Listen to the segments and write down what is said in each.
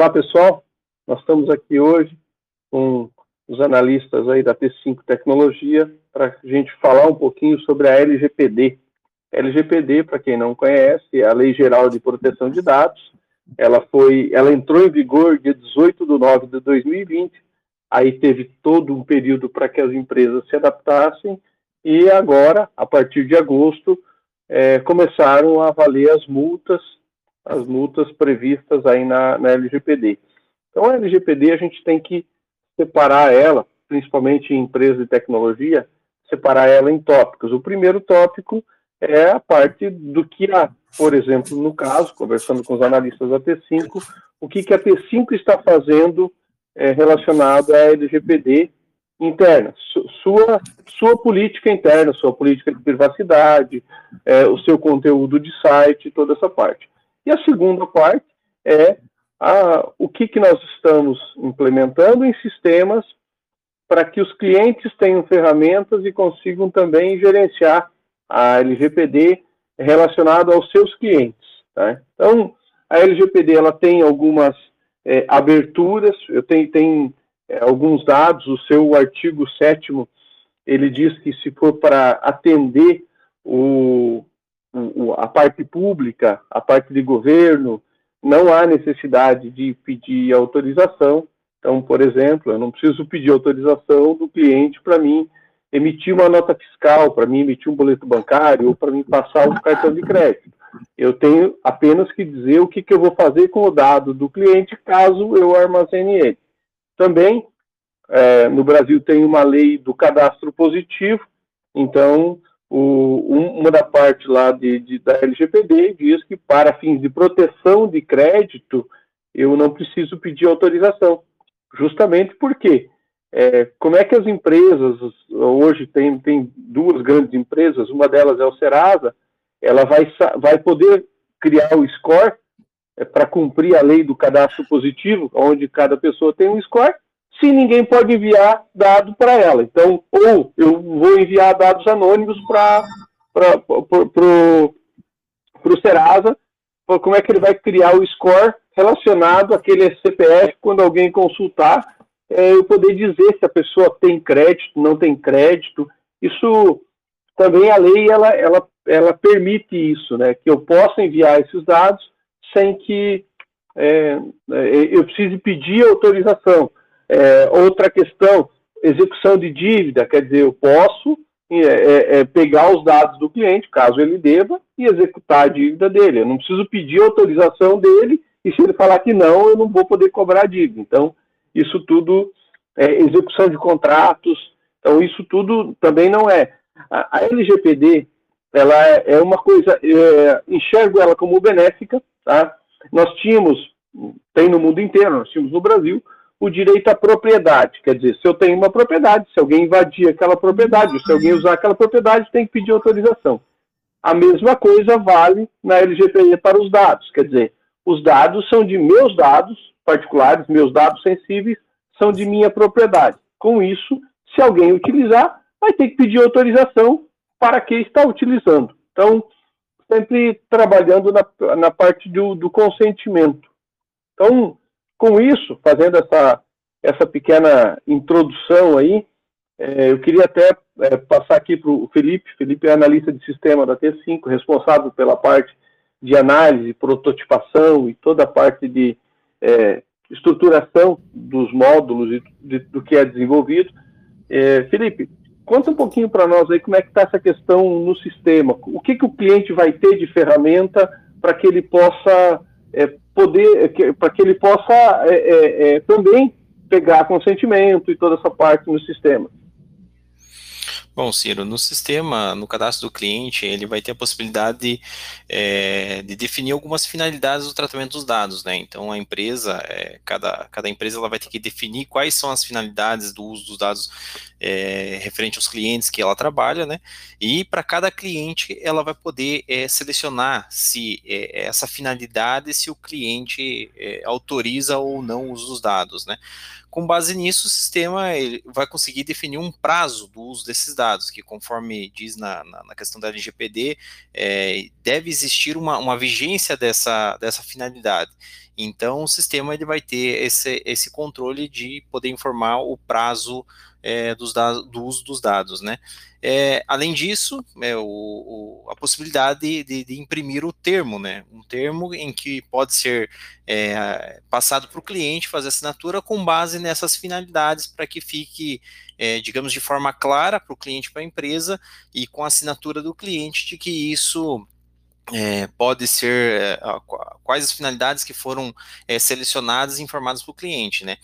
Olá, pessoal. Nós estamos aqui hoje com os analistas aí da T5 Tecnologia para a gente falar um pouquinho sobre a LGPD. LGPD, para quem não conhece, é a Lei Geral de Proteção de Dados. Ela foi, ela entrou em vigor dia 18 de nove de 2020. Aí teve todo um período para que as empresas se adaptassem e agora, a partir de agosto, é, começaram a valer as multas as multas previstas aí na, na LGPD. Então, a LGPD a gente tem que separar ela, principalmente em empresas de tecnologia, separar ela em tópicos. O primeiro tópico é a parte do que a, por exemplo, no caso, conversando com os analistas da T5, o que, que a T5 está fazendo é, relacionado à LGPD interna, sua, sua política interna, sua política de privacidade, é, o seu conteúdo de site, toda essa parte. E a segunda parte é a, o que, que nós estamos implementando em sistemas para que os clientes tenham ferramentas e consigam também gerenciar a LGPD relacionado aos seus clientes. Tá? Então, a LGPD ela tem algumas é, aberturas, eu tenho, tenho é, alguns dados, o seu artigo 7 ele diz que se for para atender o, a parte pública, a parte de governo, não há necessidade de pedir autorização. Então, por exemplo, eu não preciso pedir autorização do cliente para mim emitir uma nota fiscal, para mim emitir um boleto bancário ou para mim passar um cartão de crédito. Eu tenho apenas que dizer o que, que eu vou fazer com o dado do cliente caso eu armazene ele. Também, é, no Brasil tem uma lei do cadastro positivo, então o, uma da parte lá de, de, da LGPD diz que para fins de proteção de crédito eu não preciso pedir autorização, justamente porque é, como é que as empresas hoje tem, tem duas grandes empresas, uma delas é o Serasa, ela vai, vai poder criar o score é, para cumprir a lei do cadastro positivo, onde cada pessoa tem um score, se ninguém pode enviar dado para ela. Então, ou eu vou enviar dados anônimos para o Serasa, como é que ele vai criar o score relacionado àquele CPF quando alguém consultar, é, eu poder dizer se a pessoa tem crédito, não tem crédito. Isso também a lei ela, ela, ela permite isso, né? Que eu possa enviar esses dados sem que é, é eu precise pedir autorização. É, outra questão, execução de dívida, quer dizer, eu posso é, é, é, pegar os dados do cliente, caso ele deva, e executar a dívida dele. Eu não preciso pedir autorização dele, e se ele falar que não, eu não vou poder cobrar a dívida. Então, isso tudo é execução de contratos, então isso tudo também não é. A, a LGPD, ela é, é uma coisa, é, enxergo ela como benéfica, tá? Nós tínhamos, tem no mundo inteiro, nós tínhamos no Brasil, o direito à propriedade. Quer dizer, se eu tenho uma propriedade, se alguém invadir aquela propriedade, se alguém usar aquela propriedade, tem que pedir autorização. A mesma coisa vale na LGPD para os dados. Quer dizer, os dados são de meus dados particulares, meus dados sensíveis são de minha propriedade. Com isso, se alguém utilizar, vai ter que pedir autorização para quem está utilizando. Então, sempre trabalhando na, na parte do, do consentimento. Então, com isso, fazendo essa, essa pequena introdução aí, é, eu queria até é, passar aqui para o Felipe. Felipe é analista de sistema da T5, responsável pela parte de análise, prototipação e toda a parte de é, estruturação dos módulos e de, do que é desenvolvido. É, Felipe, conta um pouquinho para nós aí como é que está essa questão no sistema. O que, que o cliente vai ter de ferramenta para que ele possa é, poder, para que ele possa é, é, também pegar consentimento e toda essa parte no sistema. Bom, Ciro, no sistema, no cadastro do cliente, ele vai ter a possibilidade de, é, de definir algumas finalidades do tratamento dos dados, né? Então, a empresa, é, cada, cada empresa, ela vai ter que definir quais são as finalidades do uso dos dados é, referente aos clientes que ela trabalha, né? E para cada cliente, ela vai poder é, selecionar se é, essa finalidade, se o cliente é, autoriza ou não o uso dos dados, né? Com base nisso, o sistema vai conseguir definir um prazo do uso desses dados, que conforme diz na, na, na questão da LGPD, é, deve existir uma, uma vigência dessa, dessa finalidade. Então, o sistema ele vai ter esse, esse controle de poder informar o prazo é, dos do uso dos dados, né? É, além disso, é, o, o, a possibilidade de, de, imprimir o termo, né? Um termo em que pode ser é, passado para o cliente fazer assinatura com base nessas finalidades para que fique, é, digamos, de forma clara para o cliente, para a empresa e com a assinatura do cliente de que isso é, pode ser é, quais as finalidades que foram é, selecionadas e informadas para o cliente, né?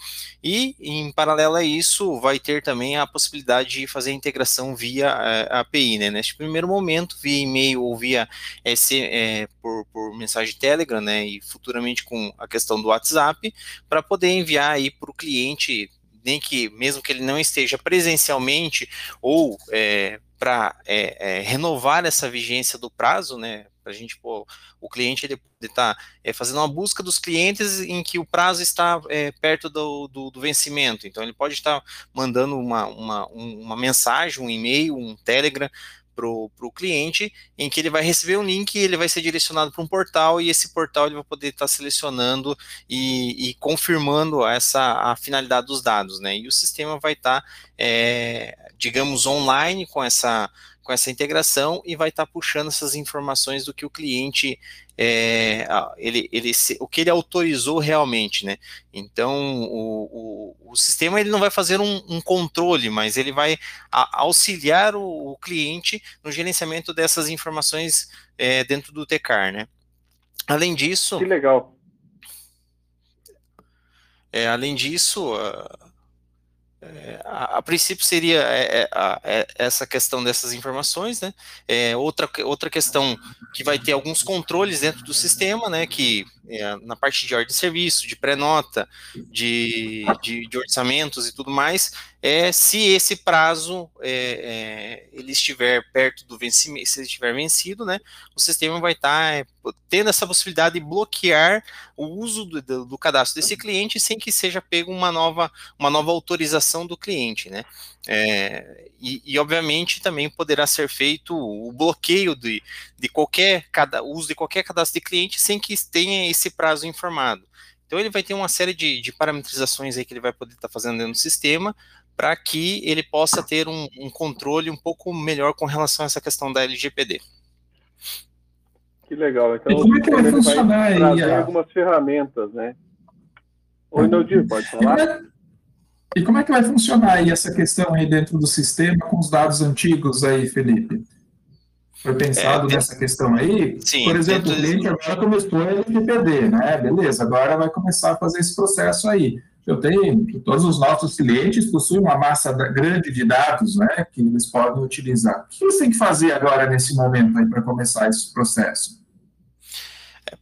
E em paralelo a isso, vai ter também a possibilidade de fazer a integração via é, API, né? Neste primeiro momento, via e-mail ou via esse, é, por, por, mensagem Telegram, né? E futuramente com a questão do WhatsApp, para poder enviar aí para o cliente nem que mesmo que ele não esteja presencialmente ou é, para é, é, renovar essa vigência do prazo, né? Para a gente, pô, o cliente ele está é, fazendo uma busca dos clientes em que o prazo está é, perto do, do, do, vencimento. Então ele pode estar mandando uma, uma, uma mensagem, um e-mail, um Telegram para o cliente, em que ele vai receber um link e ele vai ser direcionado para um portal, e esse portal ele vai poder estar selecionando e, e confirmando essa a finalidade dos dados, né? E o sistema vai estar, é, digamos, online com essa com essa integração e vai estar puxando essas informações do que o cliente é, ele, ele, o que ele autorizou realmente, né? Então o, o, o sistema ele não vai fazer um, um controle, mas ele vai a, auxiliar o, o, cliente no gerenciamento dessas informações é, dentro do TECAR, né? Além disso, que legal. É, além disso, a, a, princípio seria é, é, é, essa questão dessas informações, né? É, outra, outra questão que vai ter alguns controles dentro do sistema, né? Que é, na parte de ordem de serviço, de pré-nota, de, de, de, orçamentos e tudo mais, é se esse prazo é, é, ele estiver perto do vencimento, se ele estiver vencido, né, o sistema vai estar tá, tendo essa possibilidade de bloquear o uso do, do, do, cadastro desse cliente sem que seja pego uma nova, uma nova autorização do cliente, né, é, e, e, obviamente também poderá ser feito o bloqueio de, de qualquer cada, uso de qualquer cadastro de cliente sem que tenha esse prazo informado. Então ele vai ter uma série de, de parametrizações aí que ele vai poder estar tá fazendo dentro do sistema para que ele possa ter um, um, controle um pouco melhor com relação a essa questão da LGPD. Que legal. Então, e como é que vai funcionar vai aí? A... algumas ferramentas, né? Oi, Naldir, pode falar? É, e como é que vai funcionar aí essa questão aí dentro do sistema com os dados antigos aí, Felipe? Foi pensado é, nessa questão aí? Sim, Por exemplo, o cliente agora começou a LGPD, né? Beleza, agora vai começar a fazer esse processo aí. Eu tenho, todos os nossos clientes possuem uma massa grande de dados, né, que eles podem utilizar. O que eles têm que fazer agora nesse momento aí para começar esse processo?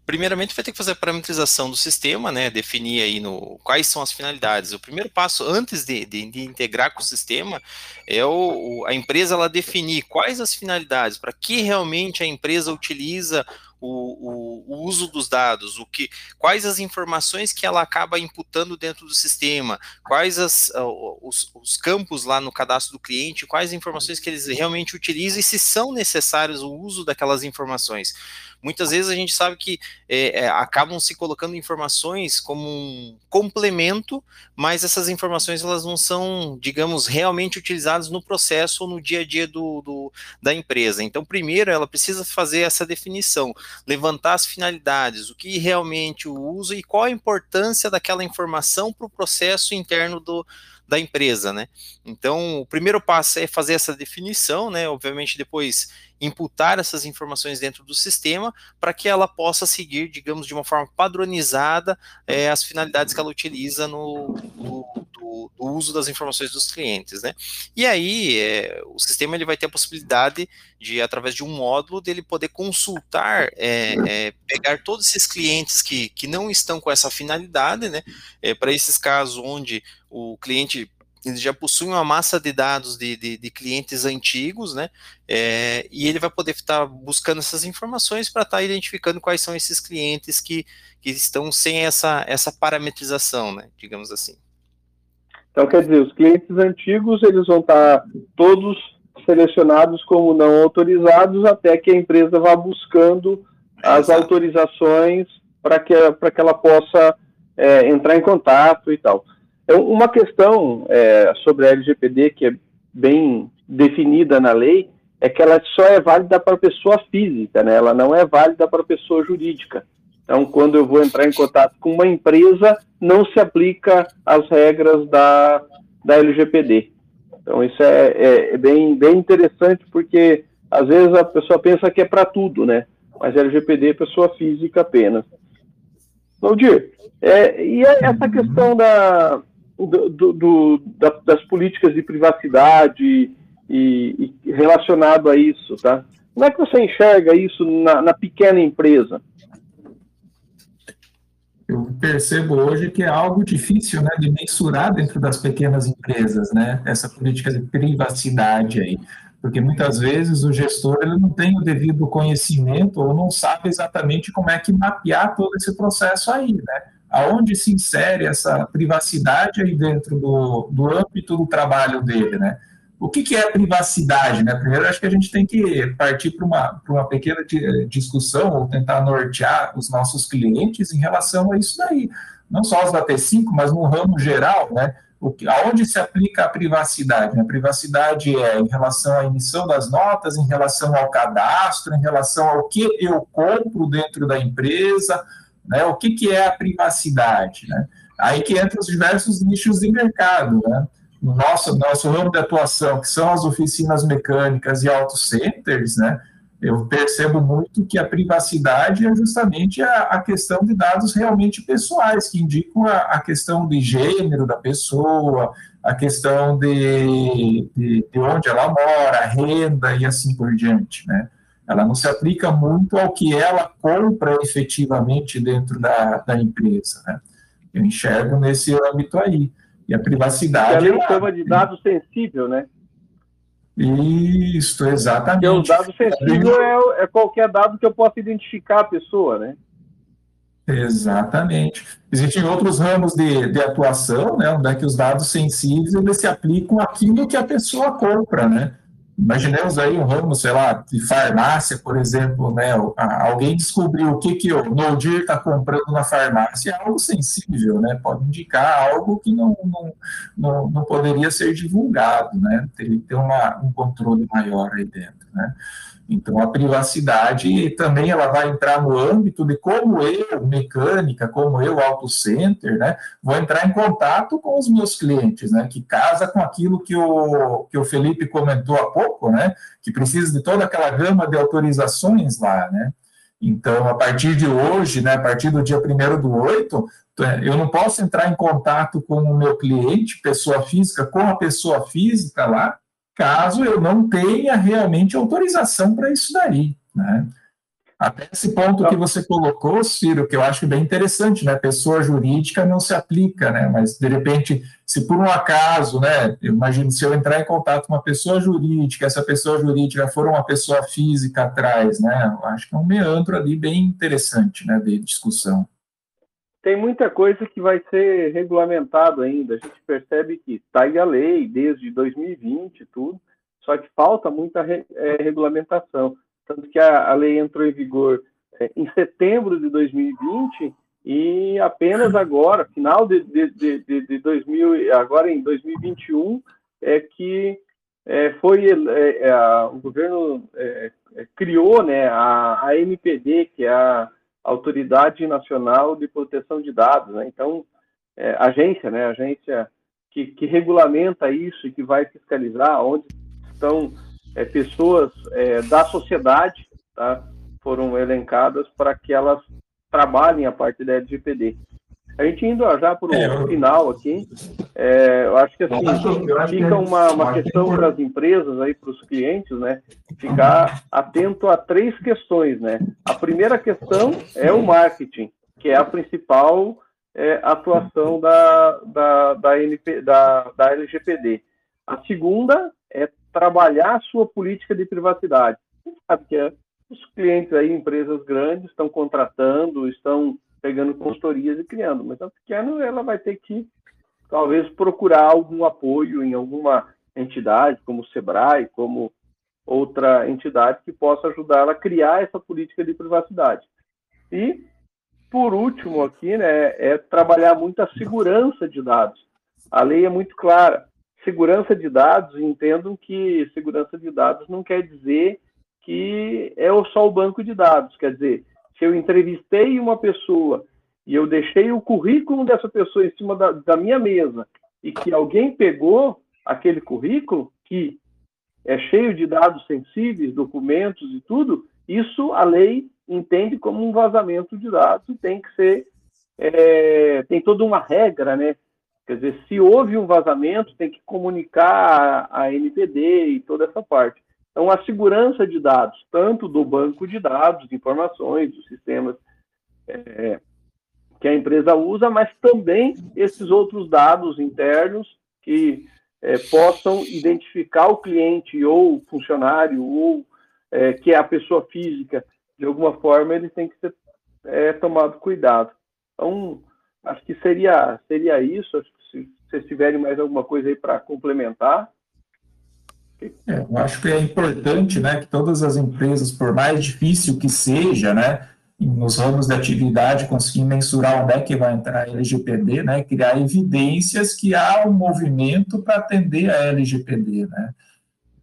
Primeiramente vai ter que fazer a parametrização do sistema, né, definir aí no, quais são as finalidades. O primeiro passo, antes de, de, de integrar com o sistema, é o, a empresa ela definir quais as finalidades, para que realmente a empresa utiliza o, o, o, uso dos dados, o que, quais as informações que ela acaba imputando dentro do sistema, quais as, os, os, campos lá no cadastro do cliente, quais informações que eles realmente utilizam e se são necessários o uso daquelas informações. Muitas vezes a gente sabe que é, é, acabam se colocando informações como um complemento, mas essas informações elas não são, digamos, realmente utilizadas no processo ou no dia a dia do, do da empresa. Então, primeiro ela precisa fazer essa definição levantar as finalidades, o que realmente o uso e qual a importância daquela informação para o processo interno do, da empresa, né? Então, o primeiro passo é fazer essa definição, né? Obviamente, depois imputar essas informações dentro do sistema para que ela possa seguir, digamos, de uma forma padronizada é, as finalidades que ela utiliza no, do, do, uso das informações dos clientes, né? E aí é, o sistema ele vai ter a possibilidade de, através de um módulo, dele poder consultar, é, é, pegar todos esses clientes que, que não estão com essa finalidade, né? Para esses casos onde o cliente ele já possui uma massa de dados de, de, de clientes antigos, né? É, e ele vai poder estar buscando essas informações para estar identificando quais são esses clientes que, que estão sem essa, essa parametrização, né? Digamos assim. Então, quer dizer, os clientes antigos, eles vão estar todos selecionados como não autorizados até que a empresa vá buscando as autorizações para que, que ela possa é, entrar em contato e tal. É uma questão é, sobre a LGPD que é bem definida na lei é que ela só é válida para pessoa física, né? ela não é válida para pessoa jurídica. Então, quando eu vou entrar em contato com uma empresa, não se aplica as regras da, da LGPD. Então, isso é, é, é bem, bem interessante, porque às vezes a pessoa pensa que é para tudo, né? Mas LGPD é pessoa física apenas. Valdir, é, e essa questão da, do, do, da, das políticas de privacidade e, e, relacionado a isso, tá? Como é que você enxerga isso na, na pequena empresa? eu percebo hoje que é algo difícil né, de mensurar dentro das pequenas empresas, né, essa política de privacidade aí, porque muitas vezes o gestor ele não tem o devido conhecimento ou não sabe exatamente como é que mapear todo esse processo aí, né, aonde se insere essa privacidade aí dentro do, do âmbito do trabalho dele, né, o que, que é privacidade? Né? Primeiro, acho que a gente tem que partir para uma, uma pequena discussão ou tentar nortear os nossos clientes em relação a isso daí. Não só os da T5, mas no ramo geral, né? O que, aonde se aplica a privacidade? A privacidade é em relação à emissão das notas, em relação ao cadastro, em relação ao que eu compro dentro da empresa, né? O que, que é a privacidade? Né? Aí que entra os diversos nichos de mercado, né? no nosso, nosso ramo de atuação, que são as oficinas mecânicas e auto centers, né, eu percebo muito que a privacidade é justamente a, a questão de dados realmente pessoais, que indicam a, a, questão de gênero da pessoa, a questão de, de, de onde ela mora, renda e assim por diante, né. Ela não se aplica muito ao que ela compra efetivamente dentro da, da empresa, né. Eu enxergo nesse âmbito aí. E a privacidade. Que a lei chama de dado sensível, né? Isso, exatamente. Porque o dado sensível é, é qualquer dado que eu possa identificar a pessoa, né? Exatamente. Existem outros ramos de, de atuação, né, onde é que os dados sensíveis eles se aplicam àquilo que a pessoa compra, né? Imaginemos aí um ramo, sei lá, de farmácia, por exemplo, né? Alguém descobriu o que, que o Nodir está comprando na farmácia, é algo sensível, né? Pode indicar algo que não, não, não, não poderia ser divulgado, né? Teria que ter uma, um controle maior aí dentro, né? Então, a privacidade também ela vai entrar no âmbito de como eu, mecânica, como eu, auto center, né, vou entrar em contato com os meus clientes, né, que casa com aquilo que o, que o Felipe comentou há pouco, né, que precisa de toda aquela gama de autorizações lá, né. Então, a partir de hoje, né, a partir do dia 1 do 8, eu não posso entrar em contato com o meu cliente, pessoa física, com a pessoa física lá, caso eu não tenha realmente autorização para isso daí, né? Até esse ponto que você colocou, Ciro, que eu acho bem interessante, né? Pessoa jurídica não se aplica, né? Mas, de repente, se por um acaso, né? Imagino, se eu entrar em contato com uma pessoa jurídica, essa pessoa jurídica for uma pessoa física atrás, né? Eu acho que é um meandro ali bem interessante, né? De discussão tem muita coisa que vai ser regulamentado ainda. A gente percebe que está aí a lei desde 2020 e tudo, só que falta muita re, é, regulamentação. Tanto que a, a, lei entrou em vigor é, em setembro de 2020 e apenas agora, final de, de, de, de 2000, agora em 2021, é que é, foi é, é, a, o governo é, criou né, a, a MPD, que é a Autoridade Nacional de Proteção de Dados, né? Então, é, agência, né? Agência que, que, regulamenta isso e que vai fiscalizar onde estão é, pessoas é, da sociedade, tá? Foram elencadas para que elas trabalhem a parte da LGPD. A gente indo já para o é, final aqui, é, eu acho que assim, fica uma, uma questão para as empresas, aí, para os clientes, né? Ficar atento a três questões, né? A primeira questão é o marketing, que é a principal é, atuação da, da, da, NP, da, da LGPD. A segunda é trabalhar a sua política de privacidade. Você sabe que é, os clientes aí, empresas grandes, estão contratando, estão pegando consultorias e criando. Mas a pequena, ela vai ter que talvez procurar algum apoio em alguma entidade, como o SEBRAE, como outra entidade que possa ajudá-la a criar essa política de privacidade. E, por último, aqui, né, é trabalhar muito a segurança de dados. A lei é muito clara. Segurança de dados, entendam que segurança de dados não quer dizer que é só o banco de dados. Quer dizer, se eu entrevistei uma pessoa e eu deixei o currículo dessa pessoa em cima da, da minha mesa e que alguém pegou aquele currículo, que é cheio de dados sensíveis, documentos e tudo, isso a lei entende como um vazamento de dados e tem que ser é, tem toda uma regra, né? Quer dizer, se houve um vazamento, tem que comunicar a, NPD e toda essa parte. Então, a segurança de dados, tanto do banco de dados, de informações, dos sistemas é, que a empresa usa, mas também esses outros dados internos que é, possam identificar o cliente ou o funcionário ou é, que é a pessoa física, de alguma forma ele tem que ser é, tomado cuidado. Então, acho que seria, seria isso. Acho que se vocês tiverem mais alguma coisa aí para complementar. É, eu acho que é importante né, que todas as empresas, por mais difícil que seja, né, nos ramos de atividade, conseguir mensurar onde é que vai entrar a LGPD, né, criar evidências que há um movimento para atender a LGPD, né,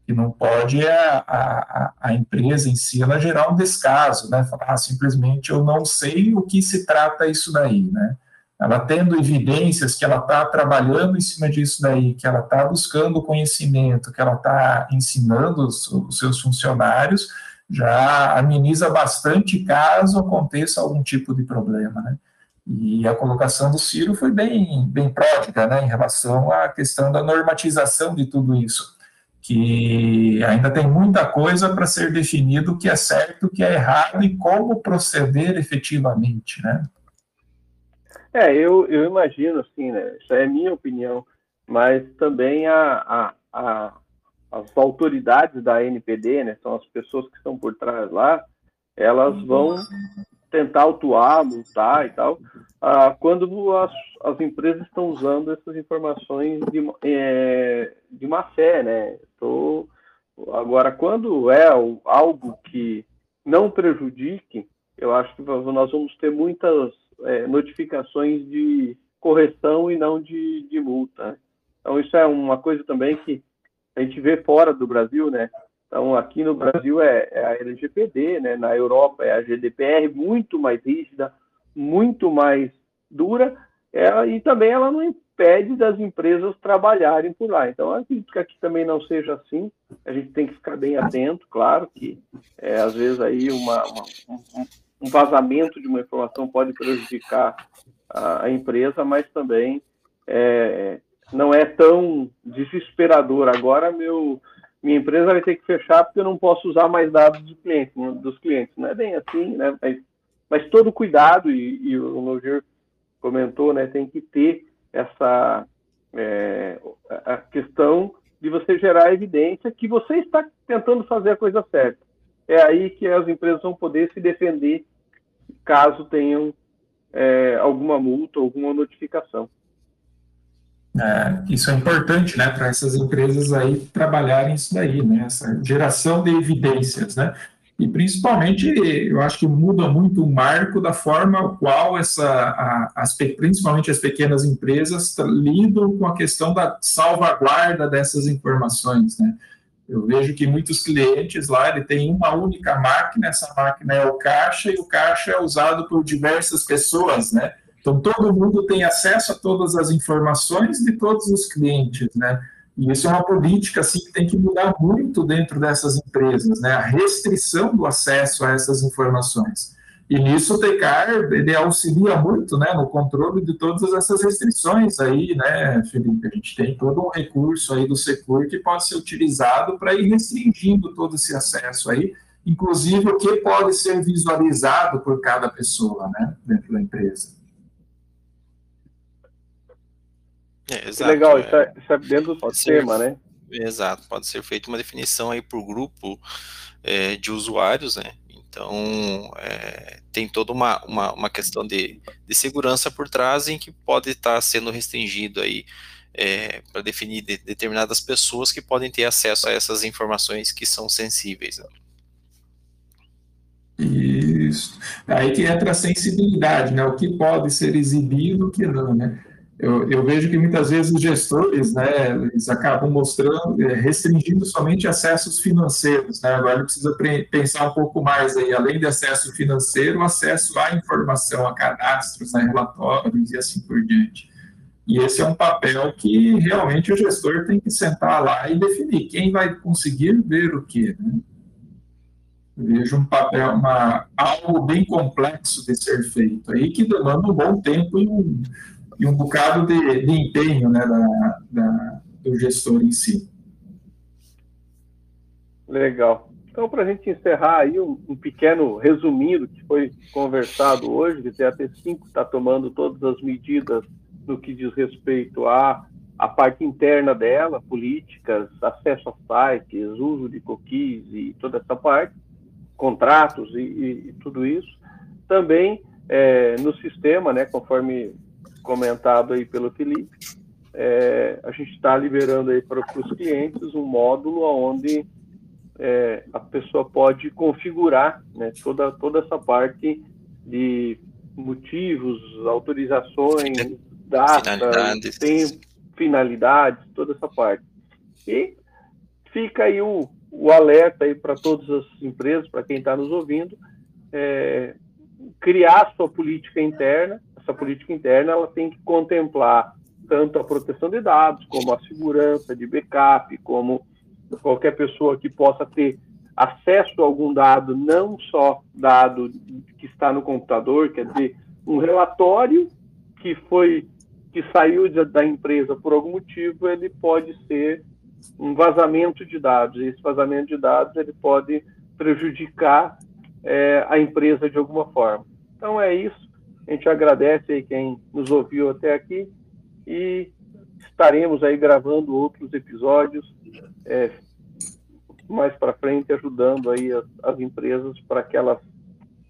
que não pode a, a, a empresa em si ela gerar um descaso, né, falar ah, simplesmente eu não sei o que se trata isso daí, né, ela tendo evidências que ela está trabalhando em cima disso daí, que ela está buscando conhecimento, que ela está ensinando os, os seus funcionários, já ameniza bastante caso aconteça algum tipo de problema, né? E a colocação do Ciro foi bem, bem pródiga, né, em relação à questão da normatização de tudo isso, que ainda tem muita coisa para ser definido o que é certo, o que é errado e como proceder efetivamente, né? É, eu, eu imagino, assim, né, isso é minha opinião, mas também a, a, a as autoridades da NPD, né, são as pessoas que estão por trás lá, elas vão tentar autuar, multar e tal, ah, quando as, as empresas estão usando essas informações de, é, de má fé, né? Tô, agora, quando é algo que não prejudique, eu acho que nós vamos ter muitas é, notificações de correção e não de, de multa. Então, isso é uma coisa também que a gente vê fora do Brasil, né? Então, aqui no Brasil é, é, a LGPD, né? na Europa é a GDPR, muito mais rígida, muito mais dura, ela, e também ela não impede das empresas trabalharem por lá. Então, acredito que aqui também não seja assim, a gente tem que ficar bem atento, claro que é, às vezes aí uma, uma, um, um, vazamento de uma informação pode prejudicar a, a empresa, mas também é, não é tão desesperador. Agora meu minha empresa vai ter que fechar porque eu não posso usar mais dados do cliente, né, dos clientes. Não é bem assim, né? Mas, mas todo cuidado, e, e o Noger comentou, né? Tem que ter essa é, a questão de você gerar evidência que você está tentando fazer a coisa certa. É aí que as empresas vão poder se defender caso tenham é, alguma multa, alguma notificação. É, isso é importante, né, para essas empresas aí trabalharem isso daí, né, essa geração de evidências, né, e principalmente eu acho que muda muito o marco da forma qual essa, a, as, principalmente as pequenas empresas lidam com a questão da salvaguarda dessas informações, né. Eu vejo que muitos clientes lá, ele tem uma única máquina, essa máquina é o caixa, e o caixa é usado por diversas pessoas, né, então, todo mundo tem acesso a todas as informações de todos os clientes, né? E isso é uma política assim, que tem que mudar muito dentro dessas empresas, né? A restrição do acesso a essas informações. E nisso o TECAR, ele auxilia muito, né, no controle de todas essas restrições aí, né, Felipe? A gente tem todo um recurso aí do Secur que pode ser utilizado para ir restringindo todo esse acesso aí, inclusive o que pode ser visualizado por cada pessoa, né, dentro da empresa. É, exato, legal, é, isso, é, isso é dentro do sistema, ser, né? Exato, pode ser feita uma definição aí por grupo é, de usuários, né? Então, é, tem toda uma, uma, uma questão de, de, segurança por trás em que pode estar sendo restringido aí é, para definir de, determinadas pessoas que podem ter acesso a essas informações que são sensíveis. Né? Isso. Aí que entra a sensibilidade, né? O que pode ser exibido, o que não, né? Eu, eu, vejo que muitas vezes os gestores, né, eles acabam mostrando, é, restringindo somente acessos financeiros, né, agora precisa pensar um pouco mais aí, além de acesso financeiro, acesso à informação, a cadastros, a relatórios e assim por diante. E esse é um papel que realmente o gestor tem que sentar lá e definir quem vai conseguir ver o que, né? vejo um papel, uma, algo bem complexo de ser feito aí, que demanda um bom tempo e um, e um bocado de, de empenho né, da, da, do gestor em si. Legal. Então, para a gente encerrar aí um, um, pequeno resuminho do que foi conversado hoje, que a T5 está tomando todas as medidas no que diz respeito à, à parte interna dela, políticas, acesso a sites, uso de cookies e toda essa parte, contratos e, e, e tudo isso. Também é, no sistema, né, conforme comentado aí pelo Felipe, é, a gente está liberando aí para os clientes um módulo onde é, a pessoa pode configurar né, toda, toda essa parte de motivos, autorizações, datas, finalidades. tempo, finalidades, toda essa parte. E fica aí o, o alerta aí para todas as empresas, para quem está nos ouvindo, é, criar sua política interna, essa política interna ela tem que contemplar tanto a proteção de dados, como a segurança de backup, como qualquer pessoa que possa ter acesso a algum dado, não só dado que está no computador, quer dizer, um relatório que foi que saiu da empresa por algum motivo, ele pode ser um vazamento de dados. E esse vazamento de dados ele pode prejudicar é, a empresa de alguma forma. Então é isso. A gente agradece aí quem nos ouviu até aqui e estaremos aí gravando outros episódios é, mais para frente, ajudando aí as, as empresas para que elas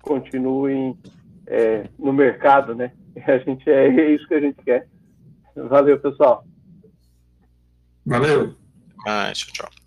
continuem é, no mercado, né? A gente é, é isso que a gente quer. Valeu, pessoal. Valeu. Ah, tchau, tchau.